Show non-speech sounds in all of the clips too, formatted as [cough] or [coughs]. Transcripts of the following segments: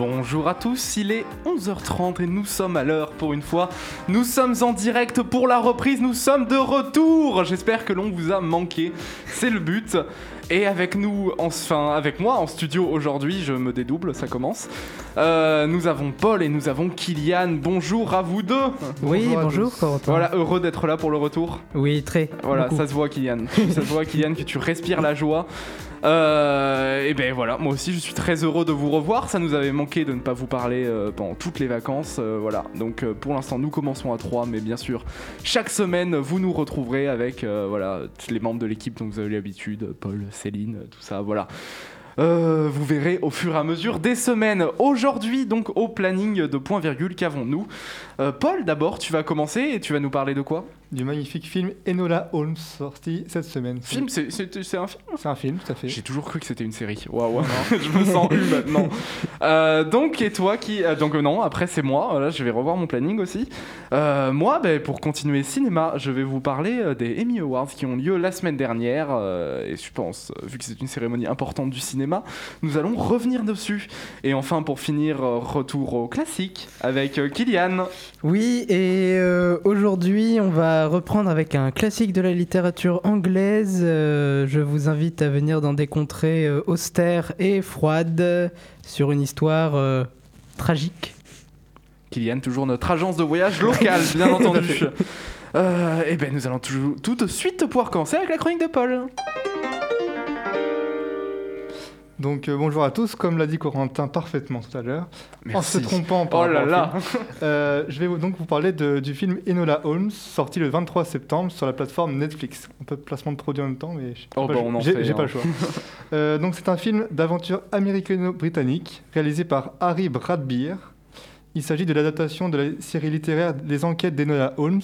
Bonjour à tous, il est 11h30 et nous sommes à l'heure pour une fois. Nous sommes en direct pour la reprise, nous sommes de retour. J'espère que l'on vous a manqué, c'est le but. Et avec nous, enfin avec moi en studio aujourd'hui, je me dédouble, ça commence. Euh, nous avons Paul et nous avons Kylian. Bonjour à vous deux. Oui, bonjour, Corentin. Voilà, heureux d'être là pour le retour. Oui, très. Voilà, beaucoup. ça se voit Kylian. ça se voit Kylian que tu respires la joie. Euh, et ben voilà, moi aussi je suis très heureux de vous revoir. Ça nous avait manqué de ne pas vous parler euh, pendant toutes les vacances. euh, voilà, donc euh, pour l'instant nous commençons à 3, mais bien sûr, chaque semaine vous nous retrouverez avec voilà, les membres de l'équipe dont vous avez l'habitude, Paul, Céline, tout ça, voilà. Vous verrez au fur et à mesure des semaines. Aujourd'hui, donc au planning de point virgule, qu'avons-nous? Paul, d'abord, tu vas commencer et tu vas nous parler de quoi? Du magnifique film Enola Holmes sorti cette semaine. Film, c'est c'est- c'est un film C'est un film, tout à fait. J'ai toujours cru que c'était une série. Waouh, waouh, je me sens eu maintenant. Euh, donc, et toi qui. euh, donc, non, après, c'est moi. Voilà, je vais revoir mon planning aussi. Euh, moi, ben, pour continuer cinéma, je vais vous parler euh, des Emmy Awards qui ont lieu la semaine dernière. euh, et je pense, euh, vu que c'est une cérémonie importante du cinéma, nous allons revenir dessus. Et enfin, pour finir, euh, retour au classique avec euh, Kylian. Oui, et euh, aujourd'hui, on va reprendre avec un classique de la littérature anglaise. Euh, je vous invite à venir dans des contrées euh, austères et froides sur une histoire euh, tragique. Kylian, toujours notre agence de voyage locale, [laughs] bien entendu. Et ben nous allons tout de suite pouvoir commencer avec la chronique de Paul. Donc euh, bonjour à tous, comme l'a dit Corentin parfaitement tout à l'heure, en se trompant par Oh là là film, [laughs] euh, je vais donc vous parler de- du film Enola Holmes, sorti le 23 septembre sur la plateforme Netflix. Un peu de placement de produit en même temps, mais j'ai Oh, pas, bah, le- on en j'ai- fait, hein. pas le choix. [laughs] Euh, donc c'est un film d'aventure américano-britannique réalisé par Harry Bradbeer. Il s'agit de l'adaptation de la série littéraire Les Enquêtes d'Enola Holmes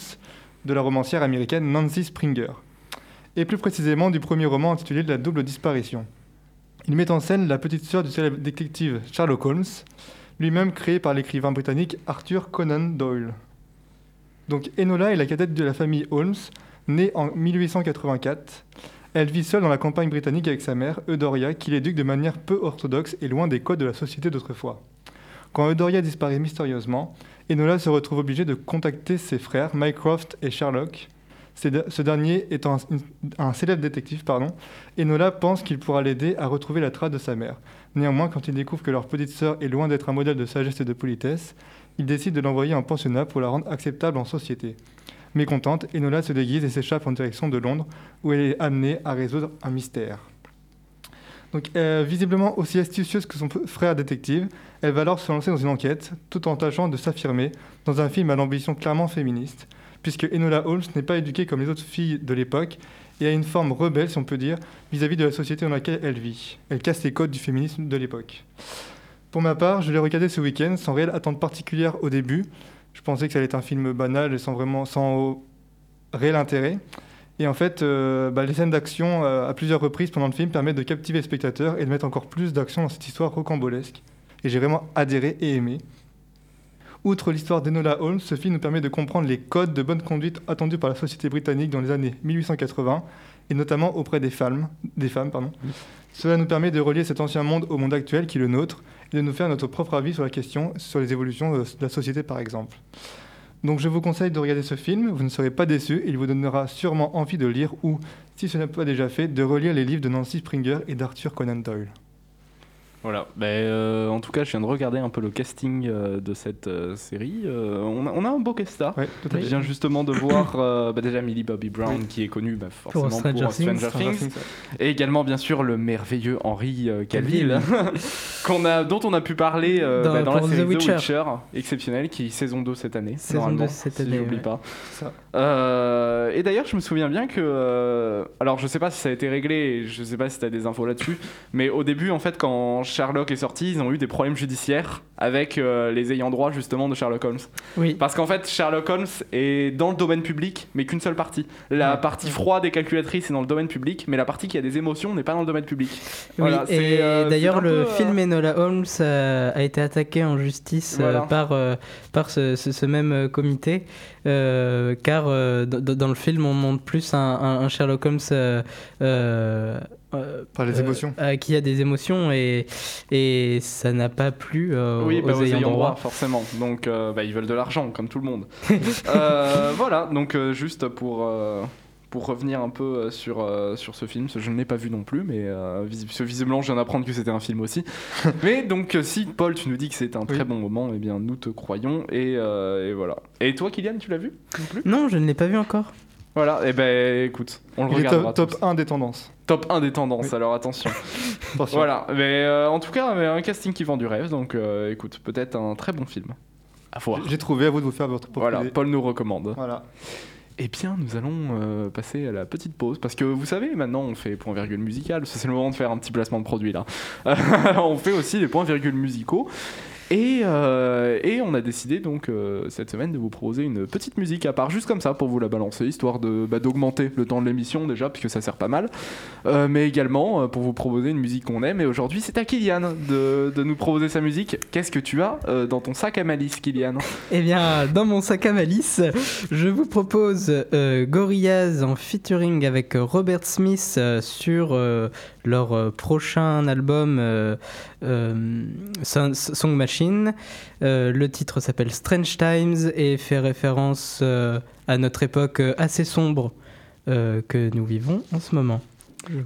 de la romancière américaine Nancy Springer, et plus précisément du premier roman intitulé La double disparition. Il met en scène la petite sœur du célèbre détective Sherlock Holmes, lui-même créé par l'écrivain britannique Arthur Conan Doyle. Donc Enola est la cadette de la famille Holmes, née en 1884. Elle vit seule dans la campagne britannique avec sa mère, Eudoria, qui l'éduque de manière peu orthodoxe et loin des codes de la société d'autrefois. Quand Eudoria disparaît mystérieusement, Enola se retrouve obligée de contacter ses frères, Mycroft et Sherlock. Ce dernier étant un, célèbre détective, pardon, Enola pense qu'il pourra l'aider à retrouver la trace de sa mère. Néanmoins, quand il découvre que leur petite sœur est loin d'être un modèle de sagesse et de politesse, il décide de l'envoyer en pensionnat pour la rendre acceptable en société. Mécontente, Enola se déguise et s'échappe en direction de Londres, où elle est amenée à résoudre un mystère. Visiblement aussi astucieuse que son frère détective, elle va alors se lancer dans une enquête, tout en tâchant de s'affirmer dans un film à l'ambition clairement féministe, puisque Enola Holmes n'est pas éduquée comme les autres filles de l'époque et a une forme rebelle, si on peut dire, vis-à-vis de la société dans laquelle elle vit. Elle casse les codes du féminisme de l'époque. Pour ma part, je l'ai regardé ce week-end sans réelle attente particulière au début. Je pensais que ça allait être un film banal et sans vraiment sans réel intérêt. Et en fait, euh, bah, les scènes d'action euh, à plusieurs reprises pendant le film permettent de captiver le spectateur et de mettre encore plus d'action dans cette histoire rocambolesque. Et j'ai vraiment adhéré et aimé. Outre l'histoire d'Enola Holmes, ce film nous permet de comprendre les codes de bonne conduite attendus par la société britannique dans les années 1880, et notamment auprès des femmes. Des femmes pardon. Cela nous permet de relier cet ancien monde au monde actuel qui est le nôtre, et de nous faire notre propre avis sur la question, sur les évolutions euh, de la société par exemple. Donc je vous conseille de regarder ce film, vous ne serez pas déçus, il vous donnera sûrement envie de lire ou, si ce n'est pas déjà fait, de relire les livres de Nancy Springer et d'Arthur Conan Doyle. Voilà, ben, euh, en tout cas, je viens de regarder un peu le casting euh, de cette euh, série. On, a, on a un beau cast star. Ouais, Je viens justement de voir bah, déjà Millie Bobby Brown qui est connue bah, forcément pour Stranger Stranger, Things. Et également bien sûr le merveilleux Henry Cavill. Cavill [laughs] qu'on a, dont on a pu parler Dans- bah, dans, la pour série The The Witcher. Witcher, exceptionnel qui est saison 2 cette année Saison normalement, 2 cette si année, j'oublie ouais. pas ça. Et d'ailleurs, je me souviens bien que. alors, je sais pas si ça a été réglé, je sais pas si tu as des infos là-dessus, mais au début, en fait, quand Sherlock est sorti, ils ont eu des problèmes judiciaires avec euh, les ayants droit, justement, de Sherlock Holmes. Oui. Parce qu'en fait, Sherlock Holmes est dans le domaine public, mais qu'une seule partie. La Ouais. partie froide et calculatrice est dans le domaine public, mais la partie qui a des émotions n'est pas dans le domaine public. Oui, Voilà, et euh, d'ailleurs, le peu, euh, film Enola Holmes a été attaqué en justice Voilà. par, par ce, ce- ce même comité, car dans le film, on montre plus un Sherlock Holmes euh, Par les euh, émotions. euh, qui a des émotions et, et ça n'a pas plu euh, Oui, bah, aux, ayants droit. forcément. Donc, euh, bah, ils veulent de l'argent, comme tout le monde. [laughs] Euh, voilà, donc euh, juste pour, euh, pour revenir un peu sur, euh, sur ce film, je ne l'ai pas vu non plus, mais euh, vis- parce que visiblement, je viens d'apprendre que c'était un film aussi. [laughs] mais donc, si Paul, tu nous dis que c'était un Oui. très bon moment, eh bien, nous te croyons, et, euh, et voilà. Et toi, Kylian, tu l'as vu non plus? Non, je ne l'ai pas vu encore. Voilà, et ben écoute, on le Il est top, top 1 des tendances. Top 1 des tendances, Oui. alors attention. [laughs] Attention. Voilà, mais euh, en tout cas, mais un casting qui vend du rêve, donc euh, écoute, peut-être un très bon film. À voir. J'ai trouvé, à vous de vous faire votre propre Voilà, idée. Paul nous recommande. Voilà. Eh bien, nous allons euh, passer à la petite pause parce que vous savez, maintenant on fait point virgule musical. C'est le moment de faire un petit placement de produit là. [laughs] on fait aussi des points virgules musicaux. Et, euh, et on a décidé donc euh, cette semaine de vous proposer une petite musique à part, juste comme ça pour vous la balancer, histoire de bah, d'augmenter le temps de l'émission déjà, puisque ça sert pas mal, Euh, mais également pour vous proposer une musique qu'on aime. Et aujourd'hui, c'est à Kylian de, de nous proposer sa musique. Qu'est-ce que tu as dans ton sac à malice, Kylian? Eh bien, dans mon sac à malice, je vous propose Gorillaz en featuring avec Robert Smith sur leur prochain album Song Song Machine. Euh, le titre s'appelle Strange Times et fait référence euh, à notre époque euh, assez sombre euh, que nous vivons en ce moment.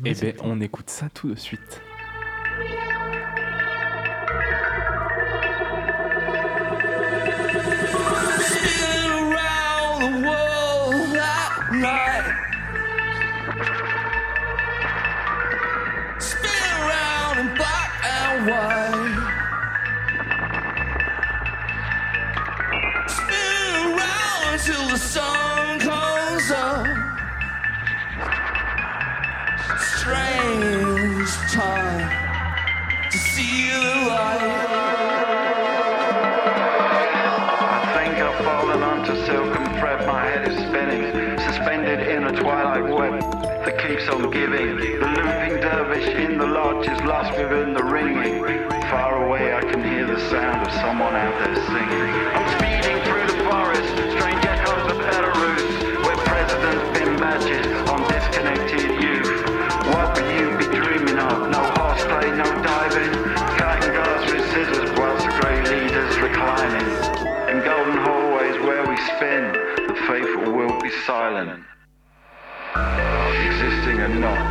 Eh bien, on écoute ça tout de suite. And. Spin around until the sun comes up. Strange time to see the light. I think I've fallen onto silken thread, my head is spinning, suspended in a twilight web that keeps on giving. Lodge is lost within the ringing. Far away I can hear the sound of someone out there singing. I'm speeding through the forest, strange echoes of Belarus, where presidents pin badges on disconnected youth. What will you be dreaming of? No horseplay, no diving, cutting glass with scissors whilst the grey leaders reclining. In golden hallways where we spin, the faithful will be silent. Existing and not.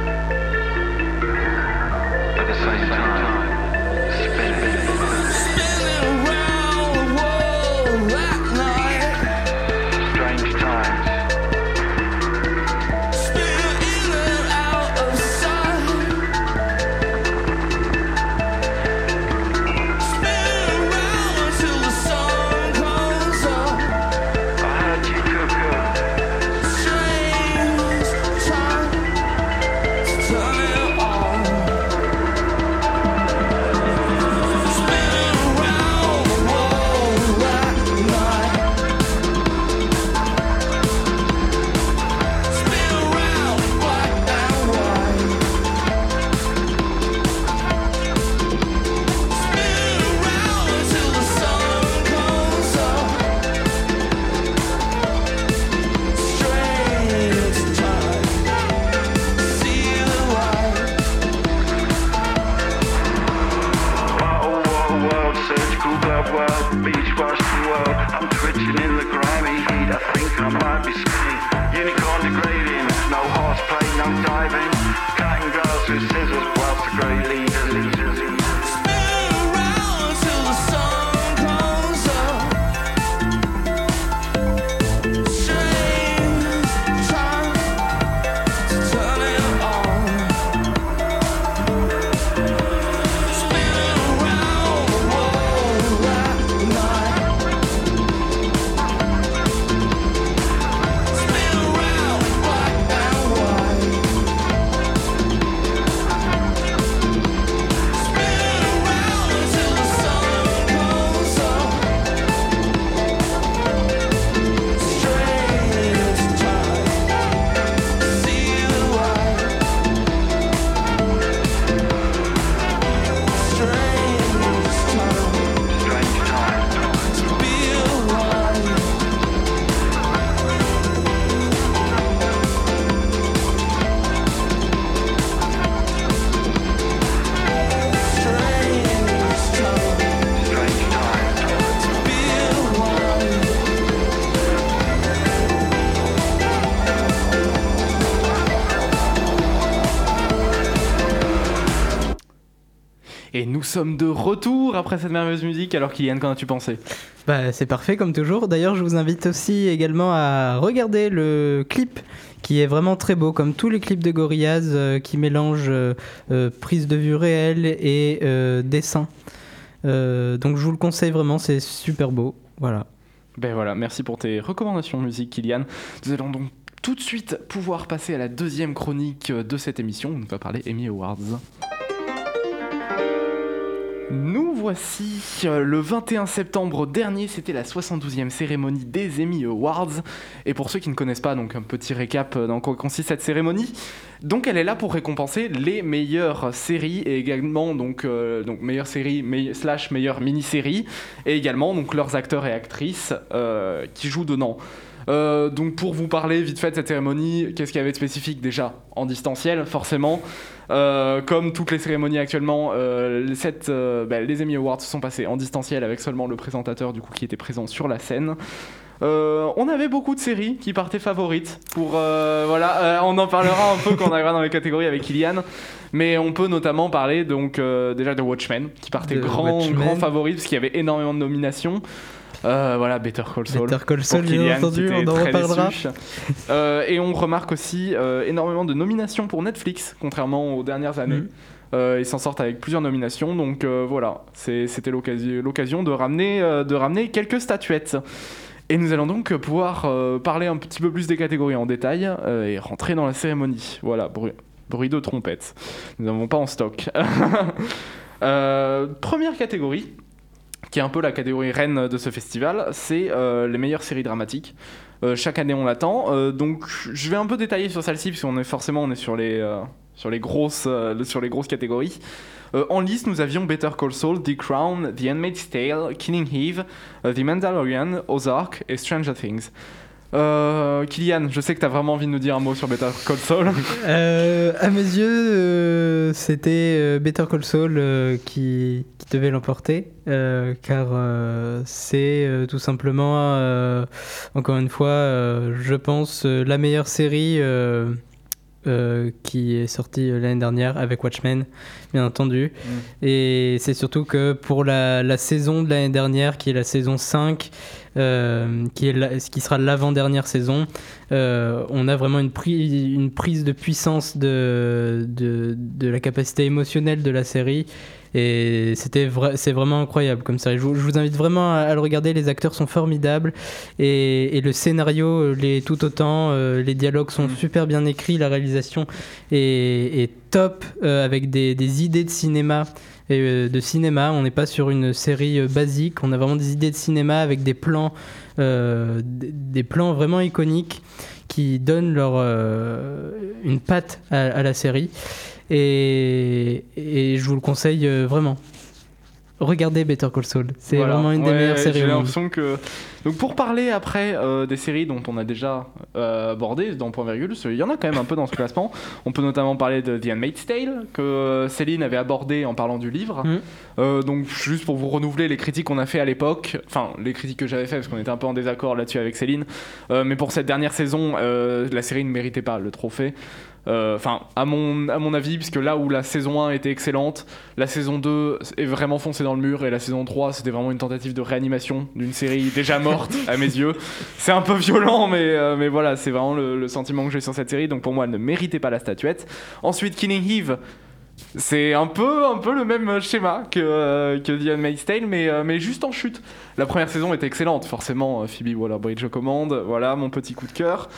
Sommes de retour après cette merveilleuse musique. Alors Kylian, qu'en as-tu pensé? Bah, c'est parfait comme toujours. D'ailleurs, je vous invite aussi également à regarder le clip qui est vraiment très beau, comme tous les clips de Gorillaz euh, qui mélangent euh, euh, prise de vue réelle et euh, dessin. Euh, donc je vous le conseille vraiment, c'est super beau. Voilà. Ben voilà, merci pour tes recommandations musique, Kylian. Nous allons donc tout de suite pouvoir passer à la deuxième chronique de cette émission. On va parler Emmy Awards. Nous voici euh, le 21 septembre dernier, c'était la 72e cérémonie des Emmy Awards. Et pour ceux qui ne connaissent pas, donc un petit récap euh, dans quoi consiste cette cérémonie. Donc elle est là pour récompenser les meilleures séries et également donc, euh, meilleures séries slash meilleures mini-séries et également donc leurs acteurs et actrices qui jouent dedans. Euh, donc pour vous parler vite fait de cette cérémonie, qu'est-ce qu'il y avait de spécifique déjà en distanciel forcément Euh, comme toutes les cérémonies actuellement, euh, cette, bah, les Emmy Awards se sont passés en distanciel avec seulement le présentateur du coup qui était présent sur la scène. Euh, on avait beaucoup de séries qui partaient favorites. Pour euh, voilà, euh, on en parlera un peu quand on arrivera dans les catégories avec Kylian. Mais on peut notamment parler donc déjà de Watchmen qui partait De grand Watchmen. grand favori parce qu'il y avait énormément de nominations. Euh, voilà, Better Call Saul. Better Call Saul, bien entendu, on en reparlera. Euh, et on remarque aussi euh, énormément de nominations pour Netflix, contrairement aux dernières années. Mhm. Euh, ils s'en sortent avec plusieurs nominations, donc voilà, c'était l'occasion de, ramener, de ramener quelques statuettes. Et nous allons donc pouvoir parler un petit peu plus des catégories en détail et rentrer dans la cérémonie. Voilà, bruit, bruit de trompette. Nous n'avons pas en stock. [laughs] Première catégorie, qui est un peu la catégorie reine de ce festival, c'est euh, les meilleures séries dramatiques. Euh, chaque année on l'attend, Euh, donc je vais un peu détailler sur celle-ci parce qu'on est forcément on est sur les sur les grosses sur les grosses catégories. En liste, nous avions Better Call Saul, The Crown, The Handmaid's Tale, Killing Eve, The Mandalorian, Ozark et Stranger Things. Euh, Kylian, je sais que tu as vraiment envie de nous dire un mot sur Better Call Saul. [laughs] Euh, à mes yeux, euh, c'était euh, Better Call Saul euh, qui, devait l'emporter, car c'est tout simplement, encore une fois, je pense, la meilleure série euh, qui est sortie euh, l'année dernière avec Watchmen, bien entendu. Et c'est surtout que pour la, la saison de l'année dernière, qui est la saison 5, euh, qui, est la- qui sera l'avant-dernière saison, euh, on a vraiment une, pri- une prise de puissance de, de, de la capacité émotionnelle de la série. Et c'était vrai, c'est vraiment incroyable comme série. Je vous, je vous invite vraiment à, à le regarder. Les acteurs sont formidables et, et le scénario euh, l'est tout autant. Euh, les dialogues sont Mm. super bien écrits. La réalisation est, est top euh, avec des, des idées de cinéma. Et, euh, de cinéma, on n'est pas sur une série basique. On a vraiment des idées de cinéma avec des plans, des, plans vraiment iconiques qui donnent leur une patte à, à la série. Et, et je vous le conseille euh, vraiment. Regardez Better Call Saul. C'est Voilà. vraiment une des Ouais, meilleures séries J'ai l'impression que. Donc pour parler après euh, des séries dont on a déjà euh, abordé dans Point Virgule, il y en a quand même un peu dans ce classement. On peut notamment parler de The Handmaid's Tale que euh, Céline avait abordé en parlant du livre. Euh, donc juste pour vous renouveler les critiques qu'on a fait à l'époque, enfin les critiques que j'avais fait parce qu'on était un peu en désaccord là-dessus avec Céline. Mais pour cette dernière saison, la série ne méritait pas le trophée. Euh, Enfin, à, mon, à mon avis, puisque là où la saison 1 était excellente, la saison 2 est vraiment foncée dans le mur et la saison 3 c'était vraiment une tentative de réanimation d'une série déjà morte à mes yeux. C'est un peu violent, mais, euh, mais voilà, c'est vraiment le, sentiment que j'ai sur cette série. Donc pour moi, elle ne méritait pas la statuette. Ensuite, Killing Eve. C'est un peu, un peu le même schéma que, euh, que The Tale, mais, euh, mais juste en chute. La première saison était excellente, forcément. euh, Phoebe Waller-Bridge commande, voilà mon petit coup de cœur.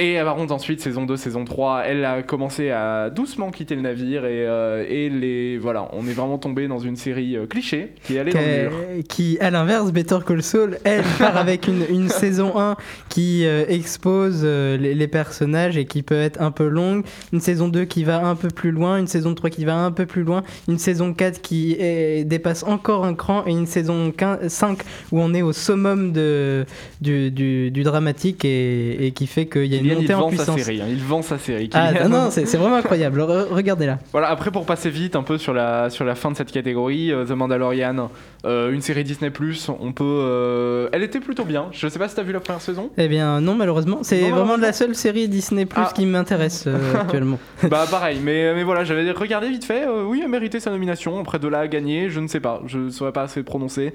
Et par contre, ensuite, saison 2, saison 3, elle a commencé à doucement quitter le navire et, euh, et les, voilà, on est vraiment tombé dans une série euh, cliché qui allée dans le mur. Qui, qui, à l'inverse, Better Call Saul, elle [laughs] part avec une, une saison 1 qui euh, expose euh, les, les personnages et qui peut être un peu longue, une saison 2 qui va un peu plus loin, une saison 3 qui va un peu plus loin, une saison 4 qui est- dépasse encore un cran. Et une saison 15 5 où on est au summum de, du, du- du dramatique et, et qui fait qu'il y a une Kylian, il sa série. hein, Il vend sa série. Ah non, non, c'est vraiment incroyable. Re- Regardez-la. Voilà, après pour passer vite un peu sur la, sur la fin de cette catégorie, euh, The Mandalorian, euh, une série Disney ⁇ on peut... euh, elle était plutôt bien, je sais pas si t'as vu la première saison Eh bien, non, malheureusement. C'est vraiment malheureusement. la seule série Disney Plus Ah. qui m'intéresse euh, [laughs] actuellement. Bah pareil, mais, mais voilà, j'avais regardé vite fait, oui, elle méritait sa nomination, après de là à gagner, je ne sais pas, je ne saurais pas assez prononcer.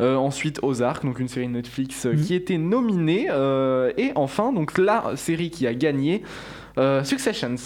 Ensuite Ozark, donc une série Netflix Mhm. qui était nominée, et enfin, donc la série qui a gagné, Successions.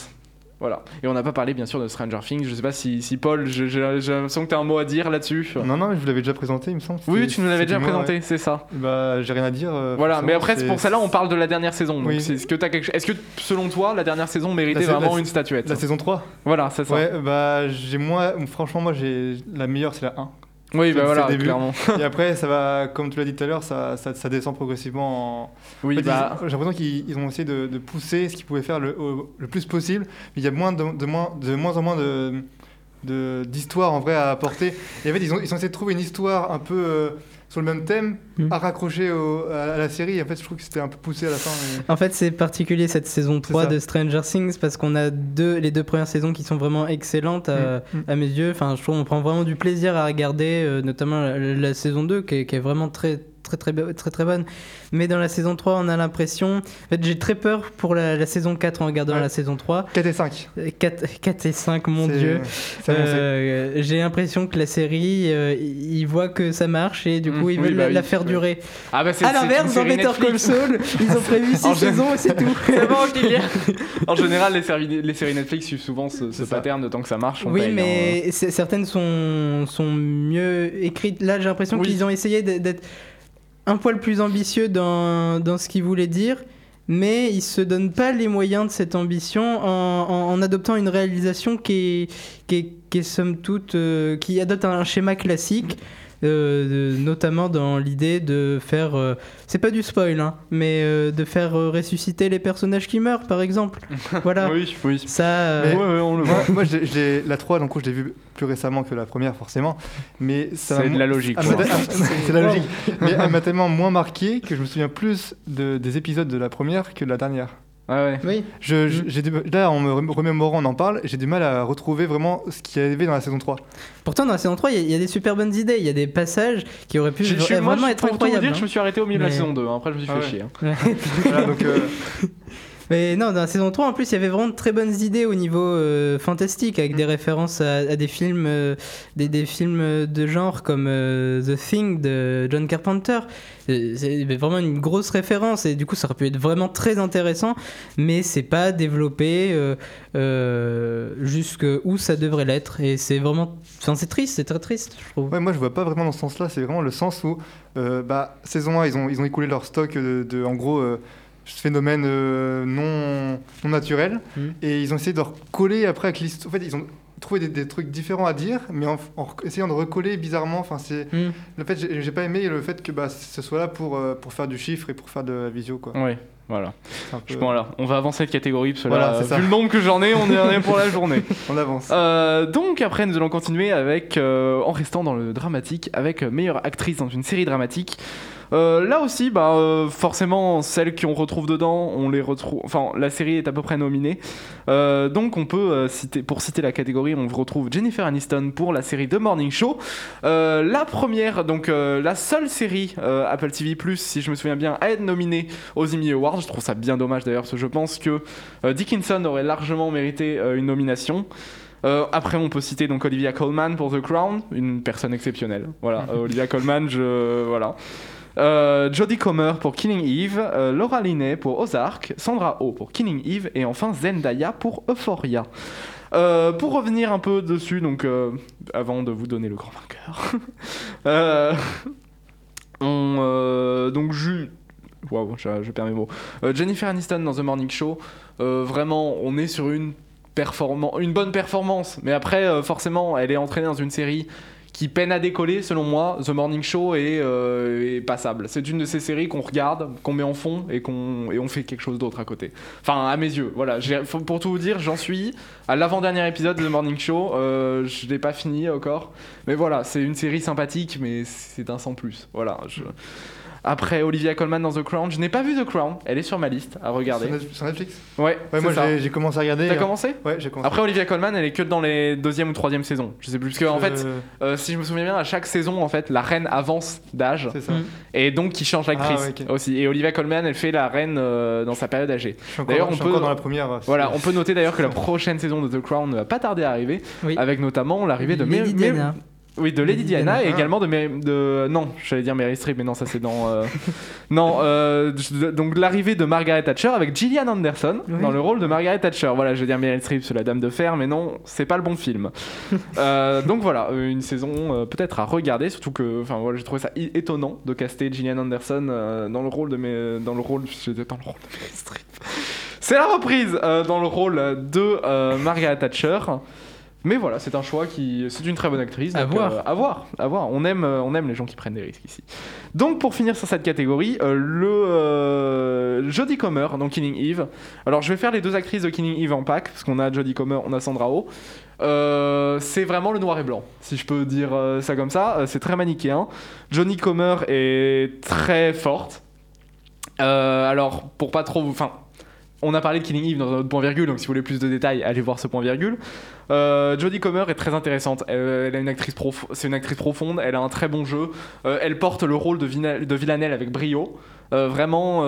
Voilà. Et on n'a pas parlé bien sûr de Stranger Things. Je sais pas si, si Paul, j'ai l'impression que tu as un mot à dire là-dessus. Non, non, mais je vous l'avais déjà présenté, il me semble. Oui, tu nous l'avais déjà présenté, c'est ça. Bah, j'ai rien à dire. euh, Voilà, mais après, pour celle-là, on parle de la dernière saison. Oui. est-ce que, quelque... selon toi, la dernière saison méritait La vraiment la- une statuette La saison 3 Voilà, c'est ça. Ouais, bah, j'ai moi, franchement, moi, j'ai la meilleure, c'est la 1. Oui, bah voilà, début. clairement. Et après, ça va, comme tu l'as dit tout à l'heure, ça, ça, ça descend progressivement en. Oui, En fait, bah. J'ai l'impression qu'ils ils ont essayé de, de pousser ce qu'ils pouvaient faire le, au- le plus possible. Mais il y a moins de, de moins, de moins en moins de de- d'histoires en vrai à apporter. Et en fait, ils ont, ils ont essayé de trouver une histoire un peu euh, sur le même thème Mm. à raccrocher au- à, la série. Et en fait, je trouve que c'était un peu poussé à la fin. mais- En fait, c'est particulier cette saison 3 ça. de Stranger Things parce qu'on a deux, les deux premières saisons qui sont vraiment excellentes à, Mm, mm. à mes yeux. Enfin, je trouve qu'on prend vraiment du plaisir à regarder, euh, notamment la, la saison 2 qui est, qui est vraiment très très très très très, bonne. Mais dans la saison 3, on a l'impression. En fait, j'ai très peur pour la, la saison 4 en regardant Ouais. la saison 3. 4 et 5. 4, 4 et 5, mon dieu. Euh, j'ai l'impression que la série, euh, ils voient que ça marche et du coup ils oui, veulent bah la, oui, la faire ouais. durer. Ah, bah, c'est À l'inverse, dans Better Call Netflix. Saul, ils ont prévu 6 [laughs] En gé- saisons et c'est tout. [laughs] C'est bon, Kylian. [laughs] En général, les séries, les séries Netflix suivent souvent ce, ce pattern de tant que ça marche. on Oui, paye, mais c'est- certaines sont, sont mieux écrites. Là, j'ai l'impression Oui. qu'ils ont essayé d'être un poil plus ambitieux dans, dans ce qu'ils voulaient dire, mais ils se donnent pas les moyens de cette ambition en, en- en adoptant une réalisation qui est, qui est, qui est somme toute, euh, qui adopte un schéma classique. Euh, de- notamment dans l'idée de faire, euh, c'est pas du spoil, hein, mais euh, de faire euh, ressusciter les personnages qui meurent, par exemple. [laughs] Voilà, Oui, oui. ça. euh, Mais- Ouais, ouais, on le voit. Moi, l'ai- la 3, donc, je l'ai vue plus récemment que la première, forcément. Mais ça C'est de la logique. Ah, [laughs] c'est la logique. Mais elle m'a tellement moins marqué que je me souviens plus de, des épisodes de la première que de la dernière. Ouais, ouais. Oui. Je, Mm. je- j'ai du- là, en me rem- remémorant, on en parle, j'ai du mal à retrouver vraiment ce qui arrivait dans la saison 3. Pourtant, dans la saison 3, il y, a- y des super bonnes idées. Il y a des passages qui auraient pu Je, moi, vraiment je- être incroyables. dire, je me hein. suis arrêté au milieu de la saison 2. hein. Après, je me suis Ah fait ouais. chier. hein. [laughs] Voilà, donc, euh, [laughs] Mais non, dans la saison 3, en plus, il y avait vraiment de très bonnes idées au niveau euh, fantastique, avec des références à, à des films, euh, des, des films de genre comme euh, The Thing de John Carpenter. C'est vraiment une grosse référence et du coup, ça aurait pu être vraiment très intéressant, mais c'est pas développé jusqu'où ça devrait l'être. Et c'est vraiment. Enfin, c'est triste, c'est très triste, je trouve. ouais, moi, je vois pas vraiment dans ce sens-là. C'est vraiment le sens où, bah, saison 1, ils ont, ils ont écoulé leur stock de, de, en gros, euh, phénomènes euh, non, non naturels. Mhm. Et ils ont essayé de recoller après avec l'histoire. En fait, ils ont trouvé des, des trucs différents à dire, mais en, en essayant de recoller bizarrement. Enfin, c'est. Hmm. Le fait, j'ai pas aimé le fait que bah, ce soit là pour, euh, pour faire du chiffre et pour faire de la visio. Quoi. Ouais, voilà. Peu- Je pense là, on va avancer de catégorie parce que Voilà, là, ça. vu le nombre que j'en ai, on est est pour la journée. [laughs] On avance. Euh, donc après, nous allons continuer avec, en restant dans le dramatique, avec meilleure actrice dans une série dramatique. Euh, là aussi, bah, euh, forcément, celles qu'on retrouve dedans, on les retrouve. Enfin, la série est à peu près nominée. Euh, donc, on peut citer, pour citer la catégorie, on retrouve Jennifer Aniston pour la série The Morning Show. La première, donc la seule série Apple TV+, si je me souviens bien, à être nominée aux Emmy Awards. Je trouve ça bien dommage d'ailleurs, parce que je pense que Dickinson aurait largement mérité une nomination. Euh, après, on peut citer donc Olivia Colman pour The Crown, une personne exceptionnelle. Voilà, [laughs] euh, Olivia Colman, je voilà. Euh, Jodie Comer pour Killing Eve, euh, Laura Linney pour Ozark, Sandra Oh pour Killing Eve et enfin Zendaya pour Euphoria. Euh, pour revenir un peu dessus, donc euh, avant de vous donner le grand vainqueur, on, donc je, Jennifer Aniston dans The Morning Show, vraiment, on est sur une, une bonne performance. Mais après, forcément, elle est entraînée dans une série qui peine à décoller, selon moi. The Morning Show est, euh, est passable. C'est une de ces séries qu'on regarde, qu'on met en fond et qu'on et on fait quelque chose d'autre à côté. Enfin, à mes yeux. Voilà. Pour tout vous dire, j'en suis à l'avant-dernier épisode de The Morning Show. Euh, je l'ai pas fini encore. Mais voilà, c'est une série sympathique, mais c'est un sans plus. Voilà. Je... Après Olivia Colman dans The Crown. Je n'ai pas vu The Crown. Elle est sur ma liste à regarder. Sur Net- Sur Netflix Ouais, Ouais, moi j'ai commencé à regarder. T'as euh, commencé Ouais, j'ai commencé. Après Olivia Colman, elle est que dans les deuxième ou troisième saisons. Je sais plus parce que en fait, Euh, si je me souviens bien, à chaque saison, en fait, la reine avance d'âge c'est ça. Mm. et donc qui change d'actrice Ah, ouais, aussi. Et Olivia Colman, elle fait la reine euh, dans sa période âgée. D'ailleurs, je on suis peut- encore dans la première. Voilà, on peut [laughs] noter d'ailleurs que la prochaine saison de The Crown ne va pas tarder à arriver, Oui. avec notamment l'arrivée de Diana. Oui, de Lady Lady Diana, Diana. et également de, Mer- de... Non, j'allais dire Mary Streep, mais non, ça c'est dans... euh, [laughs] non, euh, donc l'arrivée de Margaret Thatcher avec Gillian Anderson Oui. dans le rôle de Margaret Thatcher. Voilà, je vais dire Meryl Streep, c'est la dame de fer, mais non, c'est pas le bon film. [laughs] Euh, donc voilà, euh, une saison peut-être à regarder, surtout que... Enfin voilà, j'ai trouvé ça étonnant de caster Gillian Anderson dans le rôle de... Mes... Dans le rôle... Dans le rôle de Meryl Streep. C'est la reprise dans le rôle de Margaret Thatcher. Mais voilà, c'est un choix qui. C'est une très bonne actrice. À voir. euh, à voir, à voir. On aime, euh, on aime les gens qui prennent des risques ici. Donc pour finir sur cette catégorie, euh, le Jodie Comer dans Killing Eve. Alors je vais faire les deux actrices de Killing Eve en pack, parce qu'on a Jodie Comer, on a Sandra Oh. Euh, c'est vraiment le noir et blanc, si je peux dire ça comme ça. C'est très manichéen. Jodie Comer est très forte. Euh, alors pour pas trop, enfin. On a parlé de Killing Eve dans un autre point virgule, donc si vous voulez plus de détails, allez voir ce point virgule. Euh, Jodie Comer est très intéressante. Elle, elle une actrice c'est une actrice profonde. Elle a un très bon jeu. Euh, elle porte le rôle de, Villanelle avec brio. Euh, vraiment,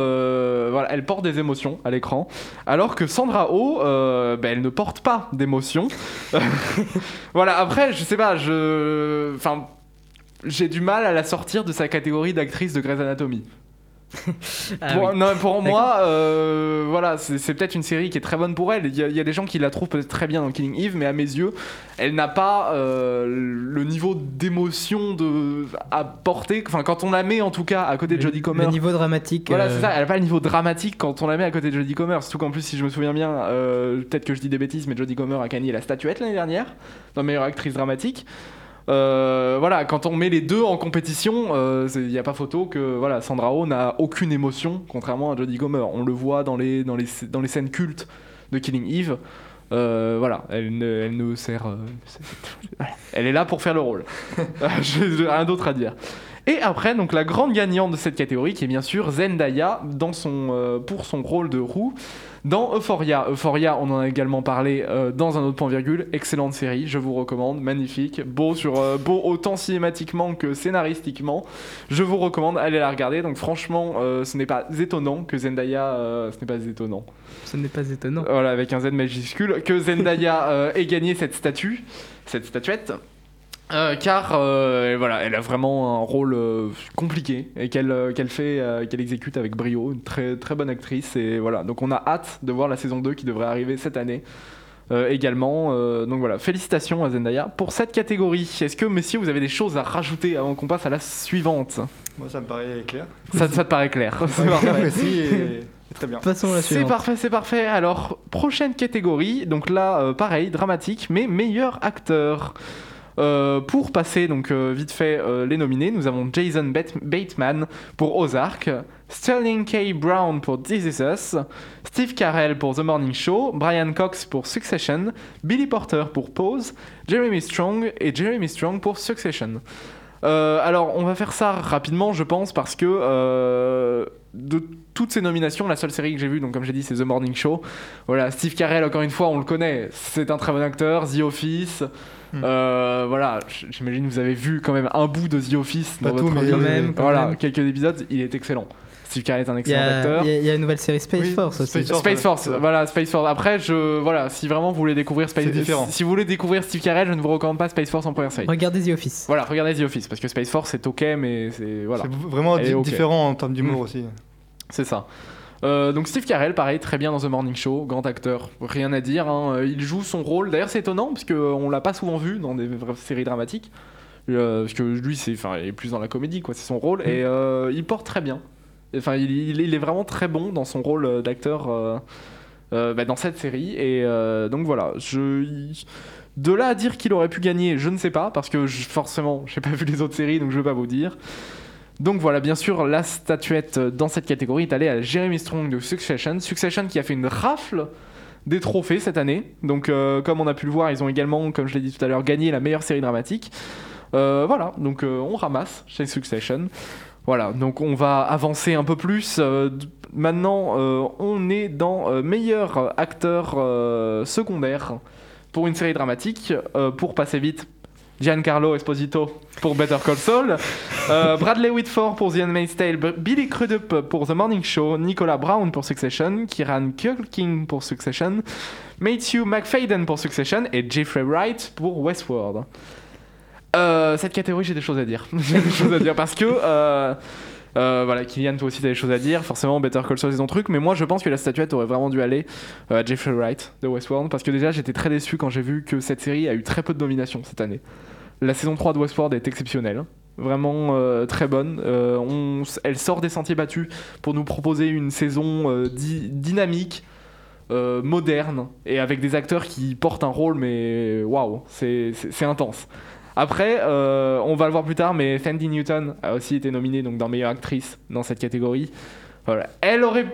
voilà, elle porte des émotions à l'écran. Alors que Sandra Oh, ben, elle ne porte pas d'émotions. [laughs] voilà. Après, je sais pas. Je, enfin, j'ai du mal à la sortir de sa catégorie d'actrice de Grey's Anatomy. [laughs] Ah pour, oui. non, pour moi, euh, voilà, c'est peut-être une série qui est très bonne pour elle. Il y, a, il y a des gens qui la trouvent peut-être très bien dans Killing Eve, mais à mes yeux, elle n'a pas euh, le niveau d'émotion de à porter. Enfin, quand on la met en tout cas à côté de Jodie Comer. Le niveau dramatique. Voilà, euh, c'est ça, elle a pas le niveau dramatique quand on la met à côté de Jodie Comer. Surtout qu'en plus, si je me souviens bien, peut-être que je dis des bêtises, mais Jodie Comer a gagné la statuette l'année dernière dans meilleure actrice dramatique. Euh, voilà, quand on met les deux en compétition, il n'y a pas photo que voilà, Sandra Oh n'a aucune émotion, contrairement à Jodie Comer. On le voit dans les, dans les, dans les scènes cultes de Killing Eve. Euh, voilà, elle ne, elle ne sert. euh, elle est là pour faire le rôle. [laughs] J'ai j'ai rien d'autre à dire. Et après, donc la grande gagnante de cette catégorie, qui est bien sûr Zendaya dans son, euh, pour son rôle de roue dans Euphoria. Euphoria, on en a également parlé euh, dans un autre point virgule. Excellente série, je vous recommande, magnifique, beau sur euh, beau autant cinématiquement que scénaristiquement. Je vous recommande, allez la regarder. Donc franchement, euh, ce n'est pas étonnant que Zendaya, ce n'est pas étonnant. Ce n'est pas étonnant. Voilà, avec un Z majuscule, que Zendaya ait gagné cette statue, cette statuette. Euh, car euh, voilà, elle a vraiment un rôle euh, compliqué et qu'elle euh, qu'elle fait, euh, qu'elle exécute avec brio, une très très bonne actrice et voilà. Donc on a hâte de voir la saison 2 qui devrait arriver cette année euh, également. Euh, donc voilà, félicitations à Zendaya pour cette catégorie. Est-ce que messieurs vous avez des choses à rajouter avant qu'on passe à la suivante? Moi, ça me paraît clair. ça, ça te paraît clair très bien. Passons à la C'est suivante. parfait, c'est parfait. Alors, prochaine catégorie. Donc là, euh, pareil, dramatique, mais meilleur acteur. Euh, pour passer donc euh, vite fait euh, les nominés, nous avons Jason Bat- Bateman pour Ozark, Sterling K. Brown pour This Is Us, Steve Carell pour The Morning Show, Brian Cox pour Succession, Billy Porter pour Pose, Jeremy Strong et Jeremy Strong pour Succession. Alors, on va faire ça rapidement, je pense, parce que de toutes ces nominations, la seule série que j'ai vue, comme j'ai dit, c'est The Morning Show. Voilà, Steve Carell, encore une fois, on le connaît, c'est un très bon acteur. The Office. Hmm. euh, voilà, j'imagine que vous avez vu quand même un bout de The Office Pas dans tout, votre mais vie. quand même, quand voilà, même. quelques épisodes, il est excellent. Steve Carell est un Il excellent a, acteur. il y a- il y a une nouvelle série Space Oui, Force aussi. Space Force. Space Force, ouais. voilà, Space Force. Après, je, voilà, si vraiment vous voulez découvrir Space C'est différent. Si, vous voulez découvrir Steve Carell, je ne vous recommande pas Space Force en première série. Regardez The Office. Voilà, regardez The Office parce que Space Force c'est ok, mais c'est voilà, C'est vraiment différent en termes d'humour Mm. aussi. c'est ça. Euh, donc Steve Carell, pareil, très bien dans The Morning Show, grand acteur, rien à dire. hein. Euh, Il joue son rôle. D'ailleurs, c'est étonnant parce qu'on l'a pas souvent vu dans des vraies séries dramatiques. Euh, parce que lui, c'est, enfin, il est plus dans la comédie, quoi. C'est son rôle et euh, il porte très bien. Enfin, il, est vraiment très bon dans son rôle euh, d'acteur euh, euh, bah, dans cette série. Et euh, donc voilà, je. De là à dire qu'il aurait pu gagner, je ne sais pas, parce que je- forcément, j'ai pas [laughs] vu les autres séries, donc je vais pas vous dire. Donc voilà, bien sûr, la statuette dans cette catégorie est allée à Jeremy Strong de Succession. Succession qui a fait une rafle des trophées cette année. Donc euh, comme on a pu le voir, ils ont également, comme je l'ai dit tout à l'heure, gagné la meilleure série dramatique. Euh, voilà, donc euh, on ramasse chez Succession. Voilà, donc on va avancer un peu plus. Maintenant, on est dans meilleur acteur secondaire pour une série dramatique. Pour passer vite, Giancarlo Esposito pour Better Call Saul, euh, Bradley Whitford pour The Handmaid's Tale, Billy Crudup pour The Morning Show, Nicolas Brown pour Succession, Kieran Culkin pour Succession, Matthew McFadden pour Succession et Jeffrey Wright pour Westworld. Euh, cette catégorie, j'ai des choses à dire. [laughs] des choses à dire parce que. euh, euh, voilà, Kylian, toi aussi, t'as des choses à dire. Forcément, Better Call Saul, c'est truc. Mais moi, je pense que la statuette aurait vraiment dû aller euh, à Jeffrey Wright de Westworld. Parce que déjà, j'étais très déçu quand j'ai vu que cette série a eu très peu de nominations cette année. La saison 3 de Westworld est exceptionnelle. Vraiment euh, très bonne. On- elle sort des sentiers battus pour nous proposer une saison dynamique, moderne et avec des acteurs qui portent un rôle, mais waouh, c'est intense. Après, euh, on va le voir plus tard, mais Sandy Newton a aussi été nominée donc, dans meilleure actrice dans cette catégorie. Voilà. Elle aurait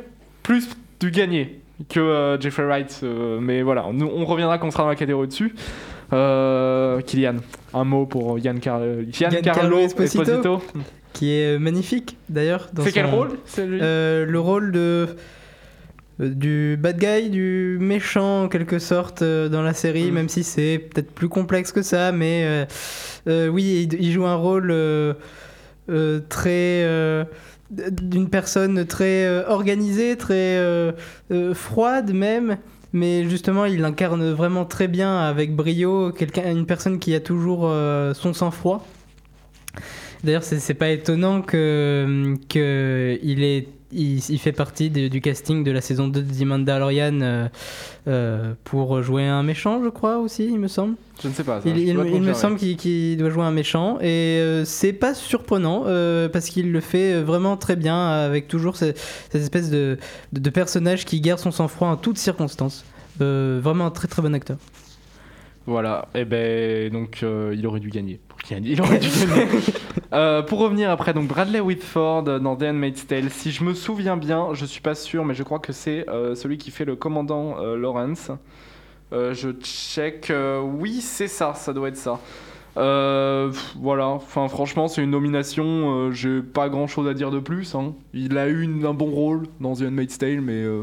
plus dû gagner que euh, Jeffrey Wright, euh, mais voilà, nous, on reviendra quand on sera dans la catégorie dessus. Kylian, un mot pour Yann Car Giancarlo Esposito. Esposito. Qui est magnifique d'ailleurs. C'est quel rôle Le rôle de. Euh, Du bad guy, du méchant en quelque sorte euh, dans la série, Mm. même si c'est peut-être plus complexe que ça, mais euh, euh, oui, il, il joue un rôle très. d'une personne très organisée, très froide même, mais justement il incarne vraiment très bien avec brio quelqu'un, une personne qui a toujours son sang-froid. D'ailleurs, c'est pas étonnant que, que il, est, il, il fait partie de- du casting de la saison 2 de The Mandalorian euh, euh, pour jouer un méchant, je crois aussi, il me semble. Je ne sais pas. ça, Il, me semble qu'il doit jouer un méchant et euh, c'est pas surprenant euh, parce qu'il le fait vraiment très bien avec toujours ce- cette espèce de, de, de personnage qui garde son sang-froid en toutes circonstances. Vraiment un très très bon acteur. Voilà, et ben donc il aurait dû gagner. Il aurait dû gagner. [laughs] Euh, pour revenir après, donc Bradley Whitford dans The Handmaid's Tale. Si je me souviens bien, je suis pas sûr, mais je crois que c'est euh, celui qui fait le commandant euh, Lawrence. Euh, je check. euh, oui, c'est ça, ça doit être ça. Euh, pff, voilà, enfin franchement c'est une nomination, euh, j'ai pas grand chose à dire de plus. hein. Il a eu une- un bon rôle dans The Handmaid's Tale, mais euh,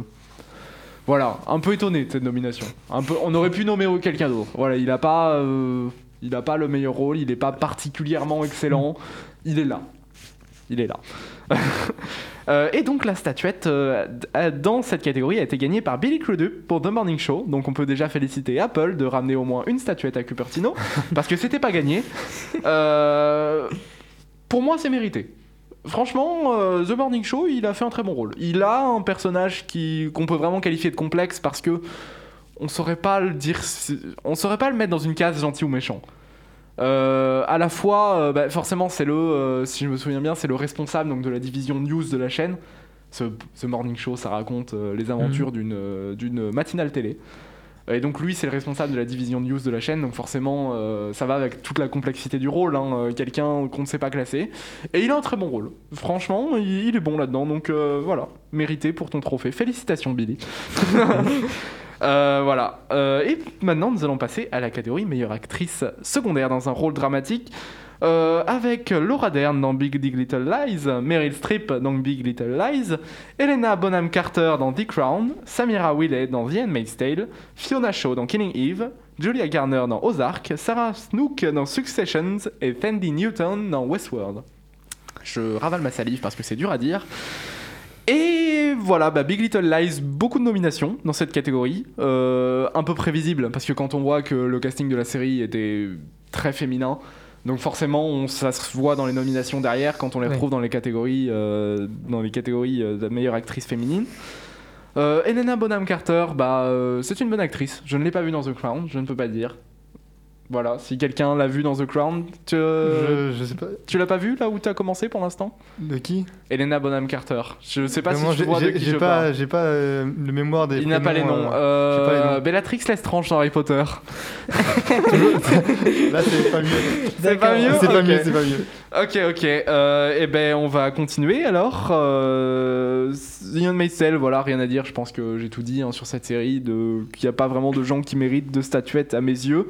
voilà, un peu étonné de cette nomination. Un peu, on aurait pu nommer quelqu'un d'autre. Voilà, il a pas, euh, il a pas le meilleur rôle, il est pas particulièrement excellent. Il est là, il est là. [laughs] Euh, et donc la statuette euh, dans cette catégorie a été gagnée par Billy Crudup pour The Morning Show. Donc on peut déjà féliciter Apple de ramener au moins une statuette à Cupertino [laughs] parce que c'était pas gagné. Euh, pour moi, c'est mérité. Franchement, The Morning Show, il a fait un très bon rôle. Il a un personnage qu'on peut vraiment qualifier de complexe parce que on saurait pas le dire, on saurait pas le mettre dans une case gentil ou méchant. Euh, à la fois, euh, bah, forcément, c'est le, euh, si je me souviens bien, c'est le responsable donc de la division news de la chaîne. Ce, ce morning show, ça raconte euh, les aventures d'une euh, d'une matinale télé. Et donc lui, c'est le responsable de la division news de la chaîne, donc forcément, ça va avec toute la complexité du rôle, hein, quelqu'un qu'on ne sait pas classer. Et il a un très bon rôle. Franchement, il, il est bon là-dedans, donc voilà, mérité pour ton trophée. Félicitations, Billy. [laughs] Euh, voilà. Euh, et maintenant, nous allons passer à la catégorie meilleure actrice secondaire dans un rôle dramatique. euh, avec Laura Dern dans Big Big Little Lies, Meryl Streep dans Big Little Lies, Helena Bonham Carter dans The Crown, Samira Wiley dans The Handmaid's Tale, Fiona Shaw dans Killing Eve, Julia Garner dans Ozark, Sarah Snook dans Successions et Tandy Newton dans Westworld. Je ravale ma salive parce que c'est dur à dire. Et voilà, bah, Big Little Lies, beaucoup de nominations dans cette catégorie. Euh, un peu prévisible, parce que quand on voit que le casting de la série était très féminin, donc forcément on, ça se voit dans les nominations derrière quand on les Ouais. retrouve dans les catégories, euh, dans les catégories euh, de meilleure actrice féminine. Euh, Helena Bonham Carter, bah, c'est une bonne actrice. Je ne l'ai pas vue dans The Crown, je ne peux pas le dire. Voilà, si quelqu'un l'a vue dans The Crown, tu, Je, je sais pas. tu l'as pas vue là où tu as commencé pour l'instant? De qui? Helena Bonham Carter. Je sais pas Vraiment, si tu vois de j'ai qui j'ai je pas, parle. j'ai pas euh, le mémoire des. Il n'a pas les euh, j'ai pas les Euh, noms. Bellatrix Lestrange dans Harry Potter. [laughs] Là, c'est pas mieux. C'est pas mieux C'est pas Ok. mieux, c'est pas mieux. Ok, ok. Euh, et ben, on va continuer alors. Euh, The Handmaid's Tale, voilà, rien à dire. Je pense que j'ai tout dit hein, sur cette série. De... Qu'il n'y a pas vraiment de gens qui méritent de statuettes à mes yeux.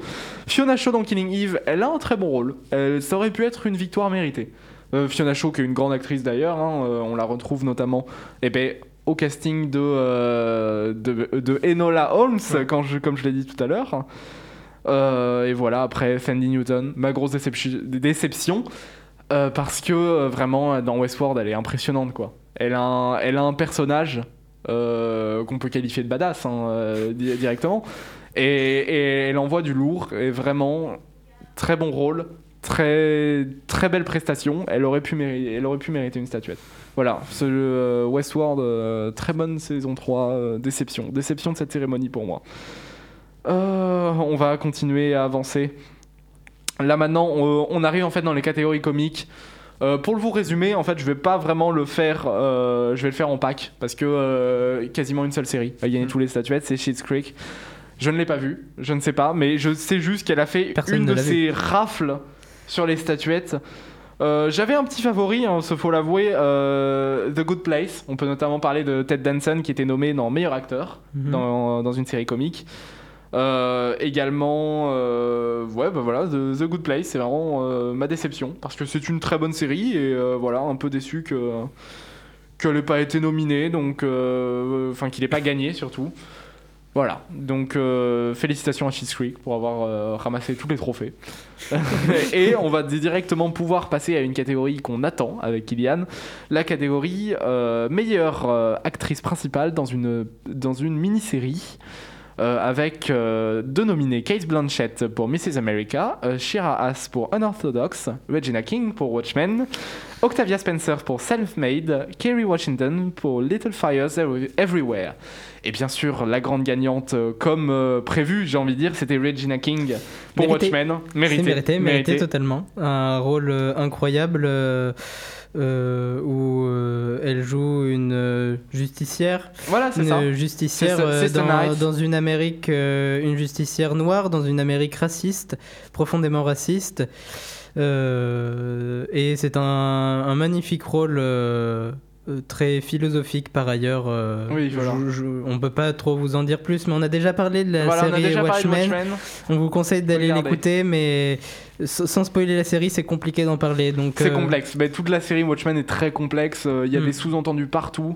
Fiona Shaw dans Killing Eve, elle a un très bon rôle. Elle, ça aurait pu être une victoire méritée. Euh, Fiona Shaw, qui est une grande actrice d'ailleurs, hein, euh, on la retrouve notamment eh ben, au casting de, euh, de, de Enola Holmes, quand je, comme je l'ai dit tout à l'heure. Euh, et voilà, après Sandy Newton, ma grosse déception, déception euh, parce que euh, vraiment dans Westworld, elle est impressionnante quoi. Elle a un, elle a un personnage euh, qu'on peut qualifier de badass hein, euh, di- directement, et, et elle envoie du lourd, et vraiment très bon rôle, très très belle prestation. Elle aurait pu mériter, elle aurait pu mériter une statuette. Voilà, ce euh, Westworld, euh, très bonne saison 3, euh, déception, déception de cette cérémonie pour moi. On va continuer à avancer. Là maintenant, on, on arrive en fait dans les catégories comiques. Pour vous résumer, en fait, je vais pas vraiment le faire. je vais le faire en pack parce que quasiment une seule série a gagné tous les statuettes, c'est Schitt's Creek. Je ne l'ai pas vu, je ne sais pas, mais je sais juste qu'elle a fait Personne une ne de ces rafles sur les statuettes. Euh, J'avais un petit favori, hein, ce faut l'avouer, euh, The Good Place. On peut notamment parler de Ted Danson qui était nommé dans meilleur acteur Mhm. dans, dans une série comique. Euh, également, ouais, bah voilà, The, The Good Place, c'est vraiment ma déception parce que c'est une très bonne série et voilà, un peu déçu que qu'elle n'ait pas été nominée, donc enfin qu'il n'ait pas gagné surtout. Voilà, donc euh, félicitations à Schitt's Creek pour avoir euh, ramassé tous les trophées. [laughs] et on va directement pouvoir passer à une catégorie qu'on attend avec Kylian, la catégorie euh, meilleure actrice principale dans une mini-série. Euh, avec euh, deux nominés, Kate Blanchett pour Mrs. America, euh, Shira Haas pour Unorthodox, Regina King pour Watchmen, Octavia Spencer pour Self-Made, Kerry Washington pour Little Fires Every- Everywhere. Et bien sûr, la grande gagnante, comme prévu, j'ai envie de dire, c'était Regina King pour Mérité. Watchmen. Mérité, mérité, mérité totalement. Un rôle incroyable euh, où euh, elle joue une justicière. Voilà, c'est Une ça. justicière euh, dans, une Amérique, euh, une justicière noire, dans une Amérique raciste, profondément raciste. Euh, et c'est un, un magnifique rôle. Euh, très philosophique par ailleurs. euh, Oui, voilà. je- je- on peut pas trop vous en dire plus, mais on a déjà parlé de la Voilà, on série de Watchmen. Watchmen. On vous conseille d'aller l'écouter, mais sans spoiler la série, c'est compliqué d'en parler. Donc C'est euh, complexe. Mais toute la série Watchmen est très complexe. Il y a Mm. des sous-entendus partout.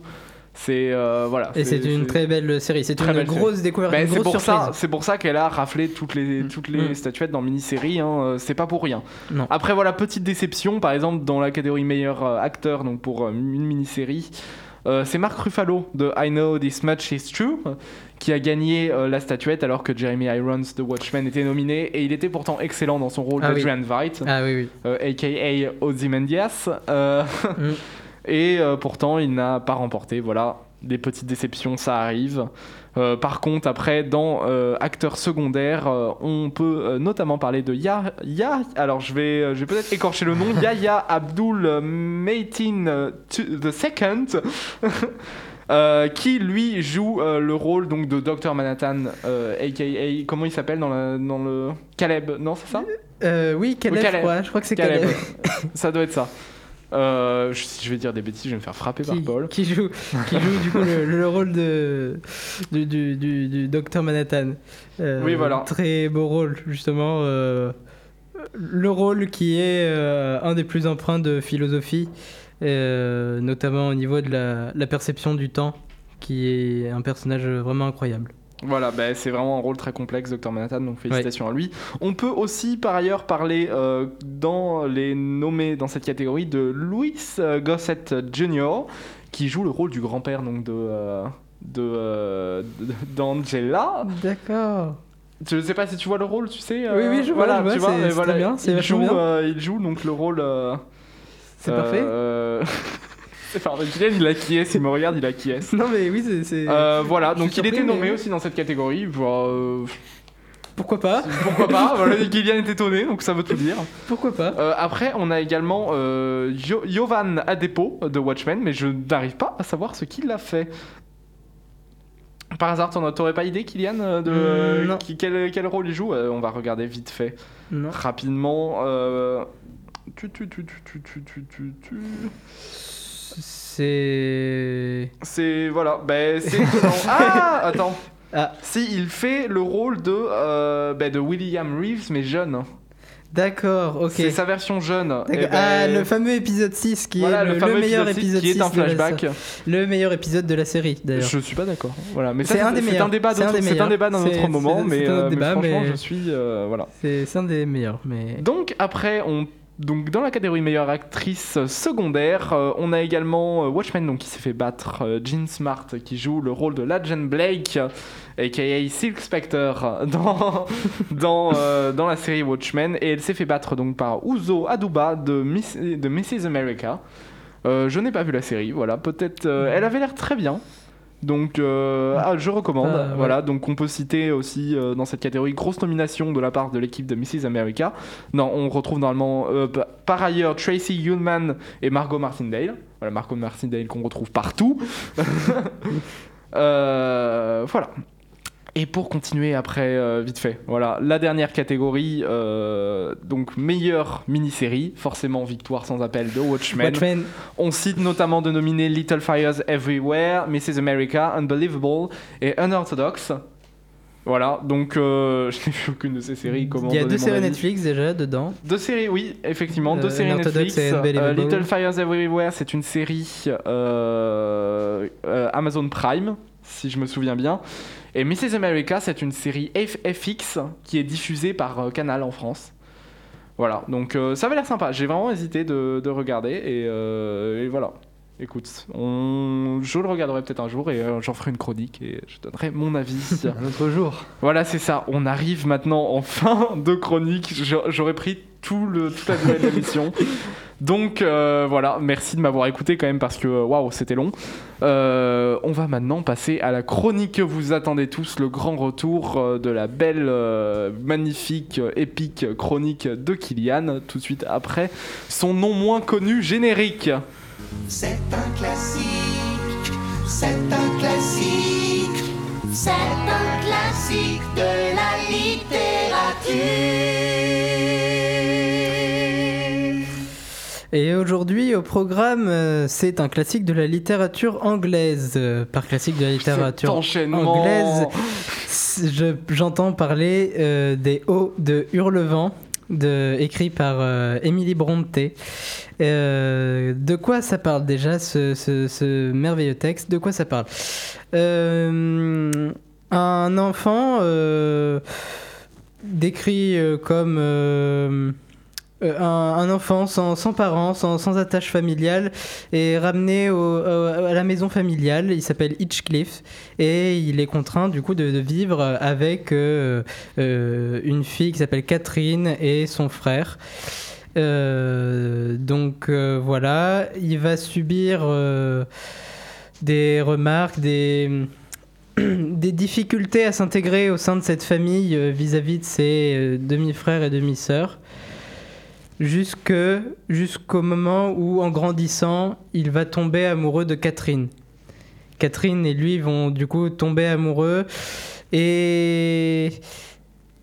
C'est euh, voilà. Et c'est une très belle série. C'est une grosse découverte, Ben, c'est pour ça, surprise. c'est pour ça qu'elle a raflé toutes les Mm. toutes les Mm. statuettes dans mini-série. Hein, euh, c'est pas pour rien. Non. Après voilà petite déception par exemple dans la catégorie meilleur euh, acteur donc pour une mini-série. euh, c'est Mark Ruffalo de I Know This Much Is True qui a gagné euh, la statuette alors que Jeremy Irons de Watchmen était nominé et il était pourtant excellent dans son rôle Ah oui. d'Adrian Veidt, Ah oui, oui. euh, aka Ozymandias. Mm. [laughs] et euh, pourtant il n'a pas remporté. Voilà, des petites déceptions, ça arrive. Euh, par contre, après, dans euh, acteur secondaire, euh, on peut notamment parler de Ya, Ya alors je vais, je vais peut-être écorcher le nom, [laughs] Yahya Abdul Maitin the Second, [laughs] qui lui joue le rôle donc de Dr Manhattan, aka comment il s'appelle dans, la- dans le Caleb, non c'est ça? Oui, Caleb, Caleb. je crois. Je crois que c'est Caleb. Caleb. ça doit être ça. Euh, je- si je vais dire des bêtises, je vais me faire frapper par Paul. qui joue, qui joue du coup le, le rôle de, du, du, du, du docteur Manhattan. Euh, Oui, voilà. Très beau rôle, justement. euh, le rôle qui est un des plus empreints de philosophie, notamment au niveau de la, la perception du temps, qui est un personnage vraiment incroyable. Voilà, bah, c'est vraiment un rôle très complexe, Dr Manhattan, donc félicitations à lui. On peut aussi par ailleurs parler euh, dans les nommés dans cette catégorie de Louis euh, Gossett Jr. qui joue le rôle du grand-père donc de euh, de euh, d'Angela. D'accord. Je sais pas si tu vois le rôle, tu sais. euh, Oui, oui, je vois, voilà, je vois, tu vois, c'est- mais c'est voilà, très bien, il joue, bien. euh, il joue donc le rôle. euh, C'est euh, parfait. [laughs] Kylian, il acquiesce, il me regarde, il acquiesce. Non, mais oui, c'est. Euh, voilà, Je donc suis il était nommé mais- aussi dans cette catégorie. Euh, Pourquoi pas? pourquoi pas? [laughs] Voilà, Kylian est étonné, donc ça veut tout dire. Pourquoi pas? Euh, après, on a également euh, Jo- Yovan Adepo de Watchmen, mais je n'arrive pas à savoir ce qu'il a fait. Par hasard, t'en- t'aurais pas idée, Kylian, euh, de Mm, non. qui- quel, quel rôle il joue? Euh, On va regarder vite fait, Non. rapidement. euh, tu, tu, tu, tu, tu, tu, tu, tu, tu. C'est. C'est voilà, ben c'est [laughs] ah, attends. Ah. Si il fait le rôle de euh, ben, de William Reeves, mais jeune. D'accord, ok. C'est sa version jeune. Eh ben, Ah, le fameux épisode 6 qui voilà, est le, meilleur épisode épisode six 6 qui est un de la- flashback. le meilleur épisode de la série d'ailleurs. Je suis pas d'accord. Voilà, mais C'est un des meilleurs. un débat. C'est un un débat d'un C'est- autre moment, mais, euh, mais débat, franchement, mais- je suis euh, voilà. C'est c'est un des meilleurs, mais. Donc après, on donc dans la catégorie meilleure actrice secondaire, euh, on a également euh, Watchmen donc qui s'est fait battre euh, Jean Smart qui joue le rôle de Legend Blake aka Silk Spectre [laughs] dans dans dans la série Watchmen et elle s'est fait battre donc par Uzo Aduba de Miss, de Mrs America. Je n'ai pas vu la série, voilà, peut-être elle avait l'air très bien. Donc euh, ah, je recommande. Ah, ouais. Voilà, donc on peut citer aussi euh, dans cette catégorie grosse nomination de la part de l'équipe de Mrs America. Non, on retrouve normalement euh, pa- par ailleurs Tracy Ullman et Margot Martindale. Voilà, Margot Martindale qu'on retrouve partout. [laughs] Euh, voilà. Et pour continuer après, euh, vite fait, voilà, la dernière catégorie, euh, donc meilleure mini-série, forcément victoire sans appel de Watchmen. Watchmen, On cite notamment de nominer Little Fires Everywhere, Mrs. America, Unbelievable et Unorthodox. Voilà, donc euh, [laughs] je n'ai vu aucune de ces séries. Comment il y a deux séries avis Netflix déjà dedans. Deux séries, oui, effectivement, deux séries Netflix. et. Euh, Little Fires Everywhere, c'est une série Amazon Prime, si je me souviens bien. Et Mrs. America, c'est une série F- FX qui est diffusée par euh, Canal en France. Voilà, donc euh, ça avait l'air sympa. J'ai vraiment hésité de, de regarder et, euh, et voilà. Écoute, on... je le regarderai peut-être un jour et euh, j'en ferai une chronique et je donnerai mon avis. [laughs] Un autre jour. Voilà, c'est ça. On arrive maintenant en fin de chronique. J'a- J'aurais pris tout le, toute la durée de l'émission. [laughs] Donc euh, voilà, merci de m'avoir écouté quand même parce que waouh, c'était long. Euh, on va maintenant passer à la chronique que vous attendez tous, le grand retour euh, de la belle, euh, magnifique, euh, épique chronique de Kylian, tout de suite après son non moins connu générique. C'est un classique, c'est un classique, c'est un classique de la littérature. Et aujourd'hui au programme, euh, c'est un classique de la littérature anglaise. Euh, Par classique de la littérature anglaise, je- j'entends parler euh, des Hauts de Hurlevent, de, écrit par Emily Bronte. Euh, de quoi ça parle déjà ce, ce- ce merveilleux texte? De quoi ça parle? Un enfant décrit comme euh, un, enfant sans, sans parents, sans, sans attache familiale, est ramené à la maison familiale. Il s'appelle Hitchcliff et il est contraint du coup de, vivre avec euh, euh, une fille qui s'appelle Catherine et son frère. Donc voilà, il va subir des remarques, [clears throat] des, difficultés à s'intégrer au sein de cette famille vis-à-vis de ses demi-frères et demi-sœurs. Jusque, jusqu'au moment où, en grandissant, il va tomber amoureux de Catherine. Catherine et lui vont du coup tomber amoureux et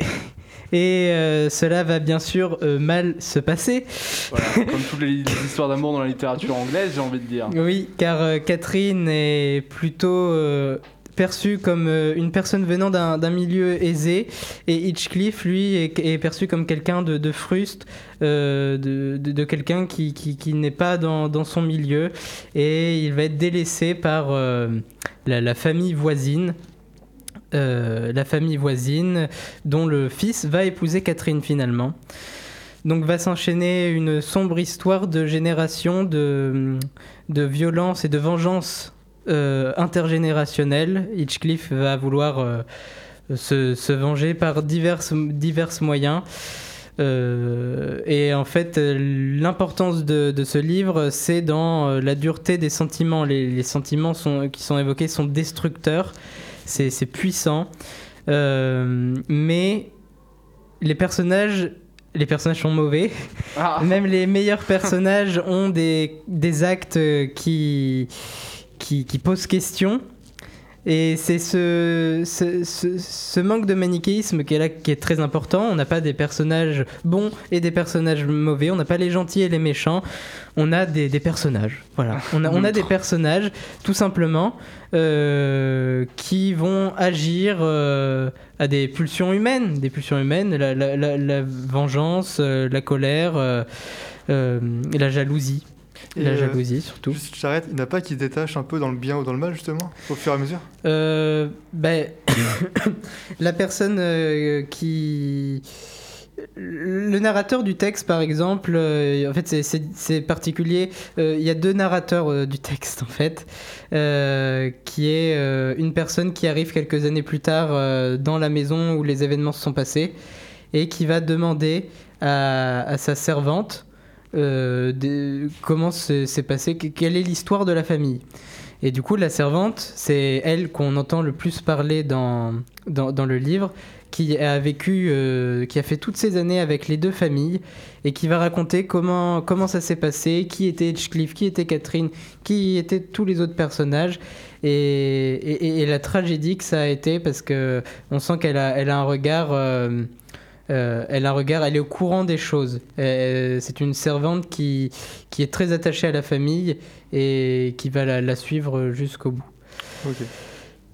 [laughs] et euh, cela va bien sûr euh, mal se passer. Voilà, [laughs] comme toutes les histoires d'amour dans la littérature anglaise, j'ai envie de dire. Oui, car euh, Catherine est plutôt perçue comme une personne venant d'un milieu aisé et Hitchcliff, lui, est, est perçu comme quelqu'un de, de fruste, de, de- quelqu'un qui, qui- n'est pas dans, dans son milieu et il va être délaissé par euh, la, famille voisine. euh, la famille voisine dont le fils va épouser Catherine finalement. Donc va s'enchaîner une sombre histoire de génération de, de violence et de vengeance euh, intergénérationnelle. Hitchcliff va vouloir euh, se, se venger par divers, divers moyens. Euh, et en fait, euh, l'importance de, de ce livre, c'est dans euh, la dureté des sentiments. Les, les sentiments sont, qui sont évoqués sont destructeurs, c'est puissant. Euh, mais les personnages, les personnages sont mauvais. Ah, [laughs] Même les meilleurs personnages ont des, des actes qui, qui, qui posent question. Et c'est ce, ce, ce- ce manque de manichéisme qui est là, qui est très important. On n'a pas des personnages bons et des personnages mauvais. On n'a pas les gentils et les méchants. On a des, des personnages. Voilà. On a, on a des personnages, tout simplement, euh, qui vont agir euh, à des pulsions humaines. Des pulsions humaines, la, la- la- la vengeance, euh, la colère, la jalousie. Et, la euh, jalousie, surtout. Juste, j'arrête, il n'y en a pas qui détache un peu dans le bien ou dans le mal, justement, au fur et à mesure? Euh, ben, [coughs] la personne euh, qui. Le narrateur du texte, par exemple, euh, en fait, c'est- c'est c'est particulier. Il y a deux narrateurs du texte, en fait, qui est une personne qui arrive quelques années plus tard dans la maison où les événements se sont passés et qui va demander à, à sa servante euh, comment s'est passé, que- quelle est l'histoire de la famille. Et du coup, la servante, c'est elle qu'on entend le plus parler dans, dans, le livre, qui a vécu, euh, qui a fait toutes ces années avec les deux familles, et qui va raconter comment, comment ça s'est passé, qui était Edgecliff, qui était Catherine, qui étaient tous les autres personnages, et, et, et la tragédie que ça a été, parce que on sent qu'elle a, elle a un regard... euh, euh, elle a un regard, elle est au courant des choses. Euh, c'est une servante qui, qui est très attachée à la famille et qui va la, la suivre jusqu'au bout.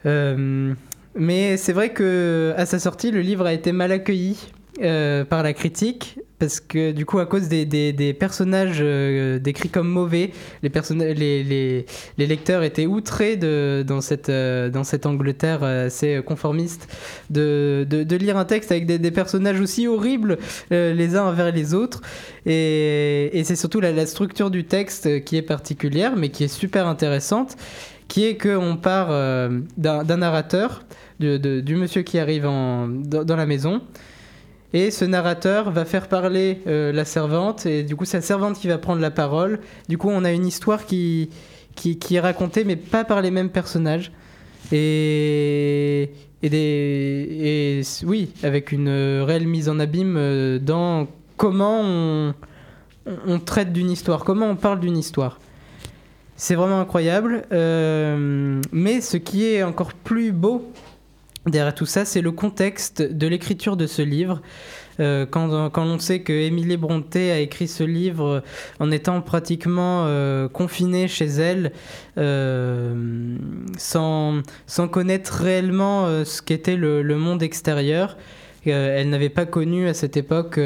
Euh, mais c'est vrai que à sa sortie, le livre a été mal accueilli par la critique parce que du coup, à cause des, des- personnages euh, décrits comme mauvais, les, les, les- les lecteurs étaient outrés de, dans, cette, euh, dans cette Angleterre euh, assez conformiste de, de- lire un texte avec des, personnages aussi horribles les uns envers les autres. Et, et c'est surtout la, structure du texte qui est particulière, mais qui est super intéressante, qui est qu'on part d'un narrateur, du monsieur qui arrive en- dans la maison. Et ce narrateur va faire parler euh, la servante, et du coup, c'est la servante qui va prendre la parole. Du coup, on a une histoire qui, qui, est racontée, mais pas par les mêmes personnages. Et, et, oui, avec une euh, réelle mise en abîme euh, dans comment on, on- traite d'une histoire, comment on parle d'une histoire. C'est vraiment incroyable. mais ce qui est encore plus beau derrière tout ça, c'est le contexte de l'écriture de ce livre. Euh, quand, quand on sait que Émilie Brontë a écrit ce livre en étant pratiquement euh, confinée chez elle, euh, sans, connaître réellement ce qu'était le, monde extérieur, elle n'avait pas connu à cette époque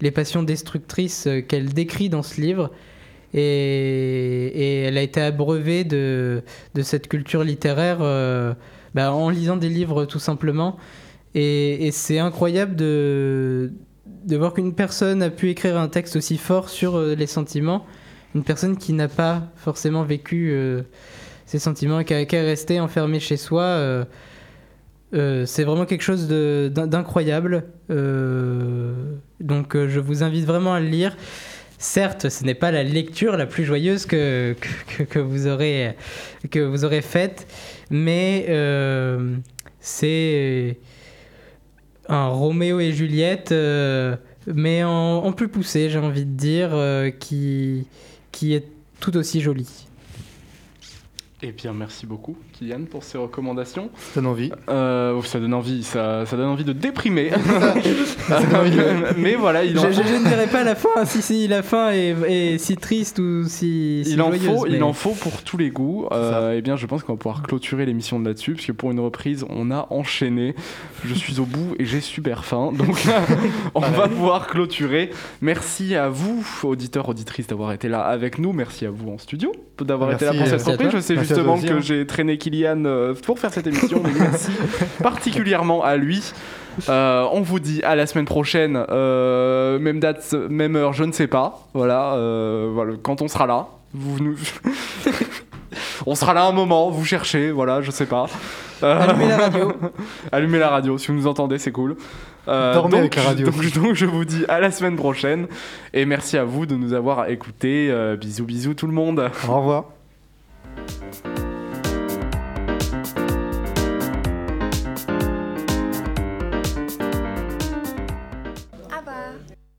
les passions destructrices qu'elle décrit dans ce livre. Et, et elle a été abreuvée de, cette culture littéraire bah, en lisant des livres tout simplement. Et, c'est incroyable de, de voir qu'une personne a pu écrire un texte aussi fort sur euh, les sentiments. Une personne qui n'a pas forcément vécu euh, ces sentiments qui, a- qui est restée enfermée chez soi. euh, euh, c'est vraiment quelque chose d'incroyable. Donc je vous invite vraiment à le lire. Certes, ce n'est pas la lecture la plus joyeuse que, vous, aurez, faite, mais euh, c'est un Roméo et Juliette, euh, mais en, plus poussé, j'ai envie de dire, euh, qui est tout aussi joli. Eh bien, merci beaucoup, Kylian, pour ces recommandations. Ça donne envie. Euh, ça donne envie, ça, ça donne envie de déprimer. [laughs] Ça donne envie de- [laughs] Mais voilà, il Je, en je- je ne dirai pas la fin, si, si la fin est, est si triste ou si, si il en, joyeuse, faut, mais- il en faut pour tous les goûts. Euh, eh bien, je pense qu'on va pouvoir clôturer l'émission de là-dessus, puisque pour une reprise, on a enchaîné. Je suis au bout et j'ai super faim, donc [laughs] on va pouvoir clôturer. Merci à vous, auditeurs, auditrices, d'avoir été là avec nous. Merci à vous en studio d'avoir été là pour cette reprise. Je sais justement que j'ai traîné Kylian euh, pour faire cette émission, mais merci [laughs] particulièrement à lui. Euh, on vous dit à la semaine prochaine, euh, même date, même heure, je ne sais pas. Voilà, euh, voilà quand on sera là, vous nous. [laughs] on sera là un moment, vous cherchez, voilà, je sais pas. Euh, Allumez la radio. [laughs] allumez la radio, si vous nous entendez, c'est cool. Euh, Dormez donc, avec la radio. Donc, donc je vous dis à la semaine prochaine et merci à vous de nous avoir écoutés. Euh, bisous, bisous tout le monde. Au revoir. Thank you.